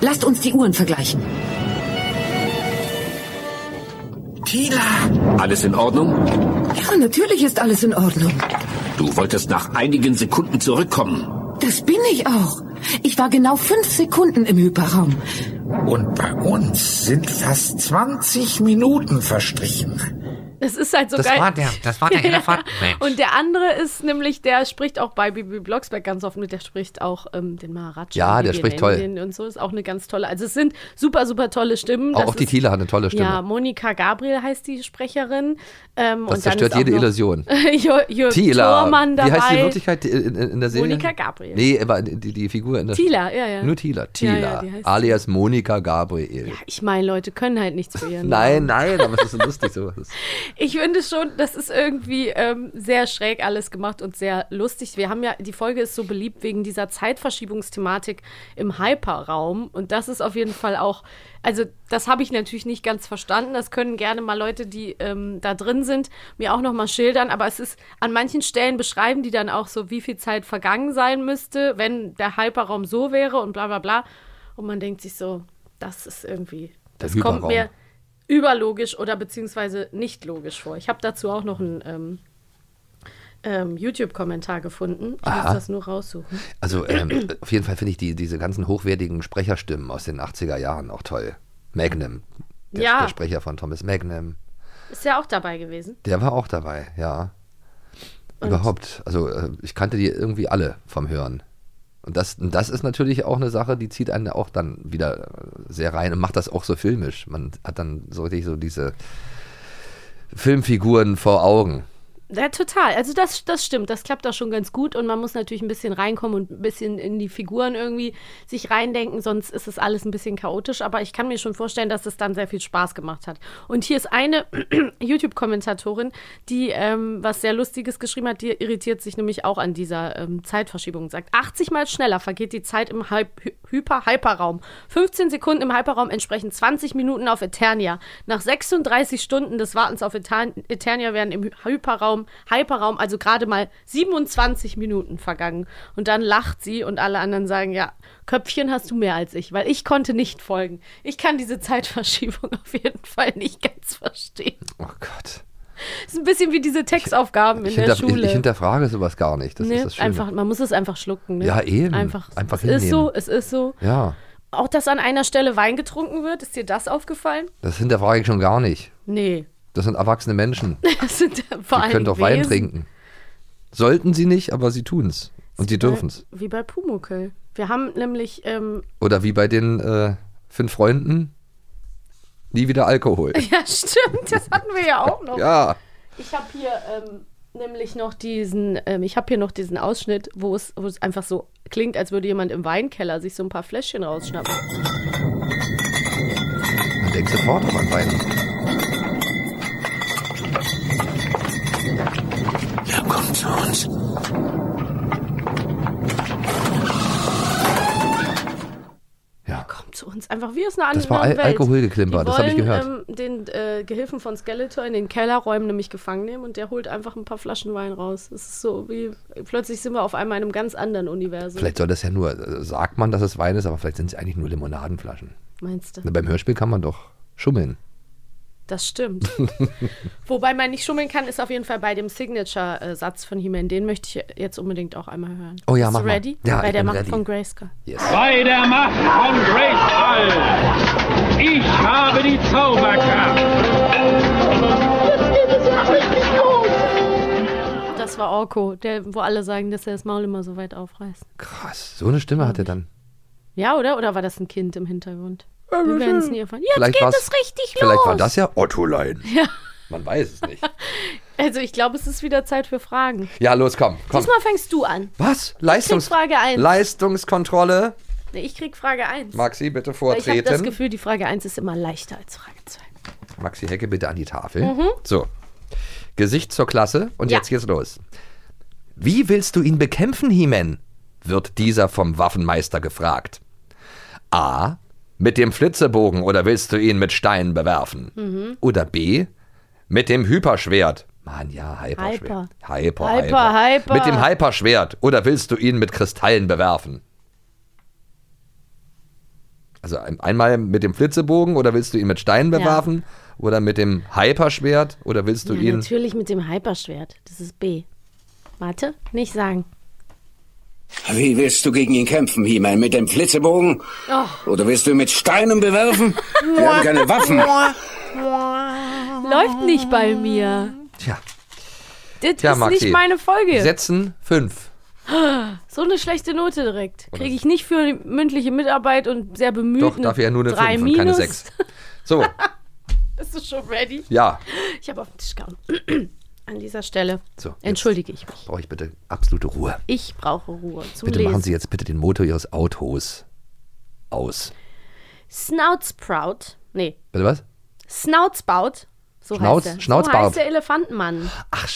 Lasst uns die Uhren vergleichen. Tila! Alles in Ordnung? Ja, natürlich ist alles in Ordnung. Du wolltest nach einigen Sekunden zurückkommen. Das bin ich auch. Ich war genau fünf Sekunden im Hyperraum. Und bei uns sind fast 20 Minuten verstrichen. Es ist halt so Das geil. war der- das war der *laughs* Elefantenmensch. Und der andere ist nämlich, der spricht auch bei Bibi Blocksberg ganz oft mit, der spricht auch ähm, den Maharaja. Ja, der spricht toll. Und so ist auch eine ganz tolle. Also es sind super, super tolle Stimmen. Auch, Das auch die ist- Thiele hat eine tolle Stimme. Ja, Monika Gabriel heißt die Sprecherin. Ähm, das zerstört jede noch Illusion. *laughs* Jörg. Thormann dabei. Wie heißt die in Wirklichkeit in, in, der Serie? Monika Gabriel. Nee, aber die, die Figur in der Thieler, ja, ja. Nur Thieler. Ja, Thieler. ja, die heißt alias Monika Gabriel. Ich meine, Leute können halt nichts für ihren *laughs* nein, Namen. nein, aber es ist so lustig so. Ich finde schon, das ist irgendwie ähm, sehr schräg alles gemacht und sehr lustig. Wir haben ja, die Folge ist so beliebt wegen dieser Zeitverschiebungsthematik im Hyperraum. Und das ist auf jeden Fall auch, also das habe ich natürlich nicht ganz verstanden. Das können gerne mal Leute, die ähm, da drin sind, mir auch nochmal schildern. Aber es ist, an manchen Stellen beschreiben die dann auch so, wie viel Zeit vergangen sein müsste, wenn der Hyperraum so wäre und bla bla bla. Und man denkt sich so, das ist irgendwie, das kommt mir überlogisch oder beziehungsweise nicht logisch vor. Ich habe dazu auch noch einen ähm, ähm, YouTube-Kommentar gefunden. Ich Aha. muss das nur raussuchen. Also ähm, auf jeden Fall finde ich die, diese ganzen hochwertigen Sprecherstimmen aus den 80er Jahren auch toll. Magnum, der, Ja. der Sprecher von Thomas Magnum, Ist ja auch dabei gewesen. der war auch dabei, ja. Und- Überhaupt, also äh, ich kannte die irgendwie alle vom Hören. Und das, und das ist natürlich auch eine Sache, die zieht einen auch dann wieder äh, sehr rein und macht das auch so filmisch. Man hat dann so richtig so diese Filmfiguren vor Augen. Ja, total. Also das, das stimmt. Das klappt auch schon ganz gut und man muss natürlich ein bisschen reinkommen und ein bisschen in die Figuren irgendwie sich reindenken, sonst ist es alles ein bisschen chaotisch. Aber ich kann mir schon vorstellen, dass es dann sehr viel Spaß gemacht hat. Und hier ist eine *clears throat* YouTube-Kommentatorin, die ähm, was sehr Lustiges geschrieben hat, die irritiert sich nämlich auch an dieser ähm, Zeitverschiebung. Sagt, 80 mal schneller vergeht die Zeit im Hy Hy- Hyper-Hyperraum. 15 Sekunden im Hyperraum entsprechen 20 Minuten auf Eternia. Nach 36 Stunden des Wartens auf Eter Eternia werden im Hy- Hyperraum, Hyperraum also gerade mal 27 Minuten vergangen. Und dann lacht sie und alle anderen sagen, ja, Köpfchen hast du mehr als ich, weil ich konnte nicht folgen. Ich kann diese Zeitverschiebung *laughs* auf jeden Fall nicht ganz verstehen. Oh Gott. Das ist ein bisschen wie diese Textaufgaben in Ich, der hinter, ich, Schule. ich hinterfrage sowas gar nicht. Das Nee, ist das Schöne. einfach, man muss es einfach schlucken. Ne? Ja, eben. Einfach, Einfach es ist hinnehmen. so, es ist so. Ja, Auch, dass an einer Stelle Wein getrunken wird, ist dir das aufgefallen? das hinterfrage ich schon gar nicht. Nee. Das sind erwachsene Menschen. *laughs* Das sind vor Die können doch Wein Wesen. trinken. Sollten sie nicht, aber sie tun's. Und sie dürfen's. Wie bei Pumuckel. Wir haben nämlich, ähm, Oder wie bei den äh, fünf Freunden, nie wieder Alkohol. *laughs* ja stimmt, das hatten wir ja auch noch. Ja. Ich habe hier ähm, nämlich noch diesen, ähm, ich habe hier noch diesen Ausschnitt, wo es, wo es einfach so klingt, als würde jemand im Weinkeller sich so ein paar Fläschchen rausschnappen. Man denkt sofort auch an Wein. Kommt zu uns. Kommt zu uns einfach wie aus einer Das anderen war Al Welt. Alkoholgeklimper, Die das hab ich gehört. Ähm, den äh, Gehilfen von Skeletor in den Kellerräumen nämlich gefangen nehmen und der holt einfach ein paar Flaschen Wein raus. Das ist so wie, plötzlich sind wir auf einmal in einem ganz anderen Universum. Vielleicht soll das ja nur, äh, sagt man, dass es Wein ist, aber vielleicht sind es eigentlich nur Limonadenflaschen. Meinst du? Na, beim Hörspiel kann man doch schummeln. Das stimmt. *laughs* Wobei man nicht schummeln kann, ist auf jeden Fall bei dem Signature-Satz von He-Man. Den möchte ich jetzt unbedingt auch einmal hören. Oh ja, Bist mach du mal. ready? Ja, bei ich der bin Macht ready. von Grayskull. Bei der Macht von Grayskull. Ich habe die Zauberkraft. Das war Orko, der, wo alle sagen, dass er das Maul immer so weit aufreißt. Krass, so eine Stimme hat er dann. Ja, oder? Oder war das ein Kind im Hintergrund? Wir werden es nie erfahren. Jetzt Vielleicht geht es richtig Vielleicht los. war das ja Ottolein. Ja. Man weiß es nicht. *laughs* Also ich glaube, es ist wieder Zeit für Fragen. Ja, los, komm, komm. Diesmal fängst du an. Was? Leistungs Frage eins. Leistungskontrolle. Nee, ich krieg Frage 1. Maxi, bitte Ich habe das vortreten. Gefühl, die Frage 1 ist immer leichter als Frage 2. Maxi Hecke, bitte an die Tafel. Mhm. So. Gesicht zur Klasse und Ja. jetzt geht's los. Wie willst du ihn bekämpfen, He-Man? wird dieser vom Waffenmeister gefragt. A. Mit dem Flitzebogen oder willst du ihn mit Steinen bewerfen? Mhm. Oder B. Mit dem Hyperschwert. Mann, ja, Hyperschwert. Hyper. Hyper, Hyper, Hyper. Mit dem Hyperschwert oder willst du ihn mit Kristallen bewerfen? Also ein- einmal mit dem Flitzebogen oder willst du ihn mit Steinen Ja. bewerfen? Oder mit dem Hyperschwert oder willst du Ja, ihn. natürlich mit dem Hyperschwert. Das ist B. Warte, nicht sagen. Wie willst du gegen ihn kämpfen, He-Man? Mit dem Flitzebogen? Oh. Oder willst du ihn mit Steinen bewerfen? Wir haben keine Waffen. läuft nicht bei mir. Tja. Das Tja, ist Maxi. nicht meine Folge. Setzen fünf. So eine schlechte Note direkt. Kriege ich nicht für mündliche Mitarbeit und sehr bemüht. Doch, dafür ja nur eine drei 5 und keine 6. So, *laughs* Bist du schon ready? ja. Ich habe auf den Tisch gehauen. An dieser Stelle So, entschuldige ich mich. brauche ich bitte absolute Ruhe. Ich brauche Ruhe zum Bitte Lesen. machen Sie jetzt bitte den Motor Ihres Autos aus. Snoutsprout. Nee, Bitte was? Snoutspout. So Schnauz- heißt er. Schnauzbart. So heißt der Elefantenmann. Ach,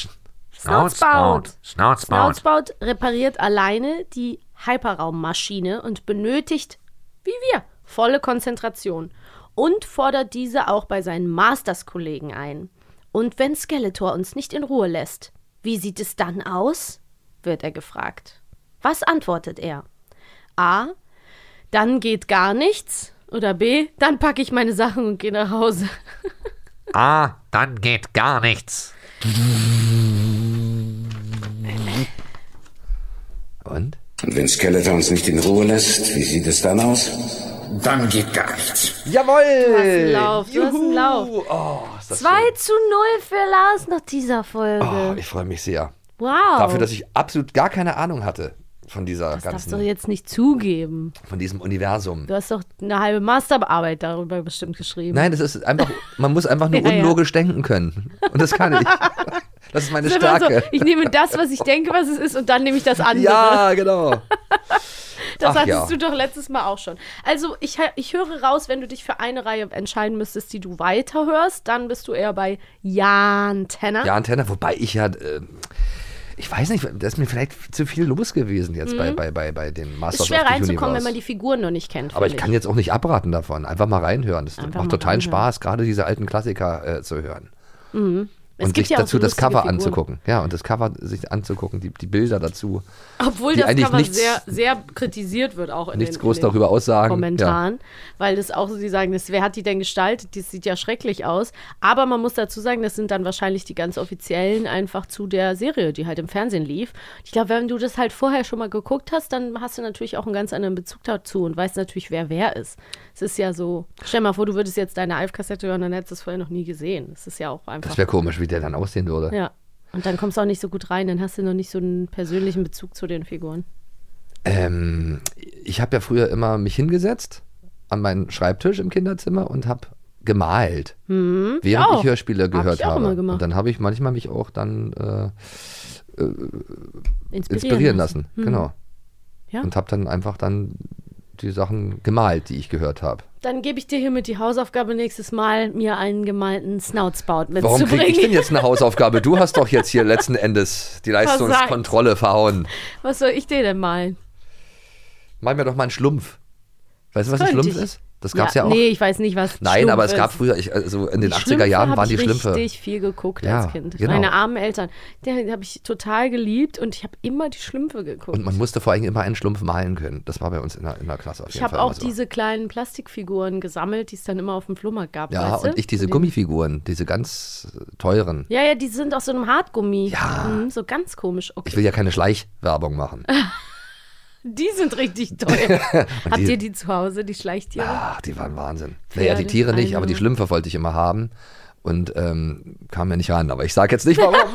Snoutspout. Snoutspout. Snoutspout repariert alleine die Hyperraummaschine und benötigt, wie wir, volle Konzentration und fordert diese auch bei seinen Masters-Kollegen ein. Und wenn Skeletor uns nicht in Ruhe lässt, wie sieht es dann aus? wird er gefragt. Was antwortet er? A. Dann geht gar nichts. Oder B. Dann packe ich meine Sachen und gehe nach Hause. *laughs* Ah, dann geht gar nichts. Und? Und wenn Skeletor uns nicht in Ruhe lässt, wie sieht es dann aus? Dann geht gar nichts. Jawohl! Du hast einen Lauf, du hast einen Lauf. Oh, ist das 2 zu 0 für Lars nach dieser Folge. Oh, ich freue mich sehr. wow. Dafür, dass ich absolut gar keine Ahnung hatte von dieser das darfst du ganzen, jetzt nicht zugeben. von diesem Universum. Du hast doch eine halbe Masterarbeit darüber bestimmt geschrieben. Nein, das ist einfach, man muss einfach nur *laughs* Ja, ja. unlogisch denken können. Und das kann ich. Das ist meine Das ist Stärke. So, ich nehme das, was ich denke, was es ist, und dann nehme ich das andere. Ja, genau. Das ach hattest ja. du doch letztes Mal auch schon. Also, ich, ich höre raus, wenn du dich für eine Reihe entscheiden müsstest, die du weiterhörst, dann bist du eher bei Jan Tenner. Ja, Antenne, wobei ich ja, äh, ich weiß nicht, da ist mir vielleicht zu viel los gewesen jetzt bei, Mhm. bei, bei, bei den Masters Ist schwer reinzukommen, Universe. wenn man die Figuren noch nicht kennt. Aber ich finde kann jetzt auch nicht abraten davon. Einfach mal reinhören. Das Einfach macht totalen reinhören. Spaß, gerade diese alten Klassiker äh, zu hören. Mhm. Und sich ja dazu so das Cover Figuren. anzugucken. Ja, und das Cover sich anzugucken, die, die Bilder dazu. Obwohl das Cover nichts, sehr, sehr kritisiert wird, auch in nichts den, groß in den darüber aussagen. Kommentaren, weil das auch so, die sagen, das, wer hat die denn gestaltet? Das sieht ja schrecklich aus. Aber man muss dazu sagen, das sind dann wahrscheinlich die ganz offiziellen einfach zu der Serie, die halt im Fernsehen lief. Ich glaube, wenn du das halt vorher schon mal geguckt hast, dann hast du natürlich auch einen ganz anderen Bezug dazu und weißt natürlich, wer wer ist. Es ist ja so, stell mal vor, du würdest jetzt deine Alf-Kassette hören, dann hättest du es vorher noch nie gesehen. Das ist ja auch einfach. Das wäre komisch, wie der dann aussehen würde. Ja. Und dann kommst du auch nicht so gut rein, dann hast du noch nicht so einen persönlichen Bezug zu den Figuren. Ähm, ich habe ja früher immer mich hingesetzt an meinen Schreibtisch im Kinderzimmer und habe gemalt, Hm, während auch. ich Hörspiele Hab gehört ich auch habe. Und dann habe ich manchmal mich auch dann äh, äh, Inspirieren inspirieren lassen. lassen. Hm. Genau. Ja. Und habe dann einfach dann die Sachen gemalt, die ich gehört habe. Dann gebe ich dir hiermit die Hausaufgabe nächstes Mal, mir einen gemalten Snoutspout Warum mitzubringen. kriege ich denn jetzt eine *laughs* Hausaufgabe? Du hast doch jetzt hier letzten Endes die Leistungskontrolle verhauen. Was soll ich dir denn malen? Mal mir doch mal einen Schlumpf. Weißt du, was ein Schlumpf ich. ist? Das gab's ja, auch. Nee, ich weiß nicht, was Nein, Schlumpf aber es gab früher, ich, also in den Die 80er Schlümpfe Jahren waren die ich Schlümpfe. richtig viel geguckt Ja, als Kind. genau. Meine armen Eltern, die habe ich total geliebt und ich habe immer die Schlümpfe geguckt. Und man musste vor allem immer einen Schlumpf malen können. Das war bei uns in der, in der Klasse auf ich habe auch so. diese kleinen Plastikfiguren gesammelt, die es dann immer auf dem Flohmarkt gab. Ja, und ich diese Gummifiguren, diese ganz teuren. Ja, ja, die sind aus so einem Hartgummi. Ja. Mhm, so ganz komisch. Okay. Ich will ja keine Schleichwerbung machen. *laughs* Die sind richtig teuer. *laughs* Und Habt die- ihr die zu Hause, die Schleichtiere? Ach, die waren Wahnsinn. Naja, die Pferde, Tiere nicht, aber die. Schlümpfe wollte ich immer haben. Und ähm, kam mir nicht ran. Aber ich sage jetzt nicht warum. *laughs*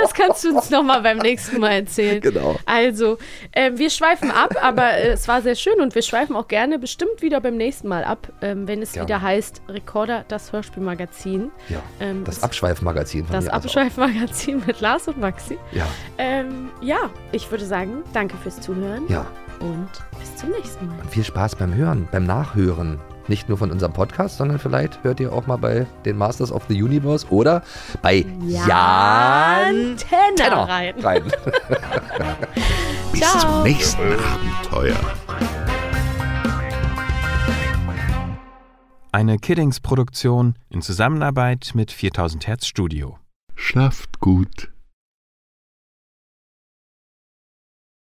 Das kannst du uns nochmal beim nächsten Mal erzählen. Genau. Also, ähm, wir schweifen ab, aber äh, es war sehr schön und wir schweifen auch gerne bestimmt wieder beim nächsten Mal ab, ähm, wenn es Gerne. wieder heißt Recorder, das Hörspielmagazin. ja, Ähm, das Abschweifmagazin das also. Abschweifmagazin mit Lars und Maxi. Ja. Ähm, ja, ich würde sagen, danke fürs Zuhören Ja. und bis zum nächsten Mal. Und viel Spaß beim Hören, beim Nachhören. Nicht nur von unserem Podcast, sondern vielleicht hört ihr auch mal bei den Masters of the Universe oder bei Jan, Tenner rein. rein. *laughs* Bis Ciao. zum nächsten Abenteuer. Eine Kiddings-Produktion in Zusammenarbeit mit 4000 Hertz Studio. Schlaft gut.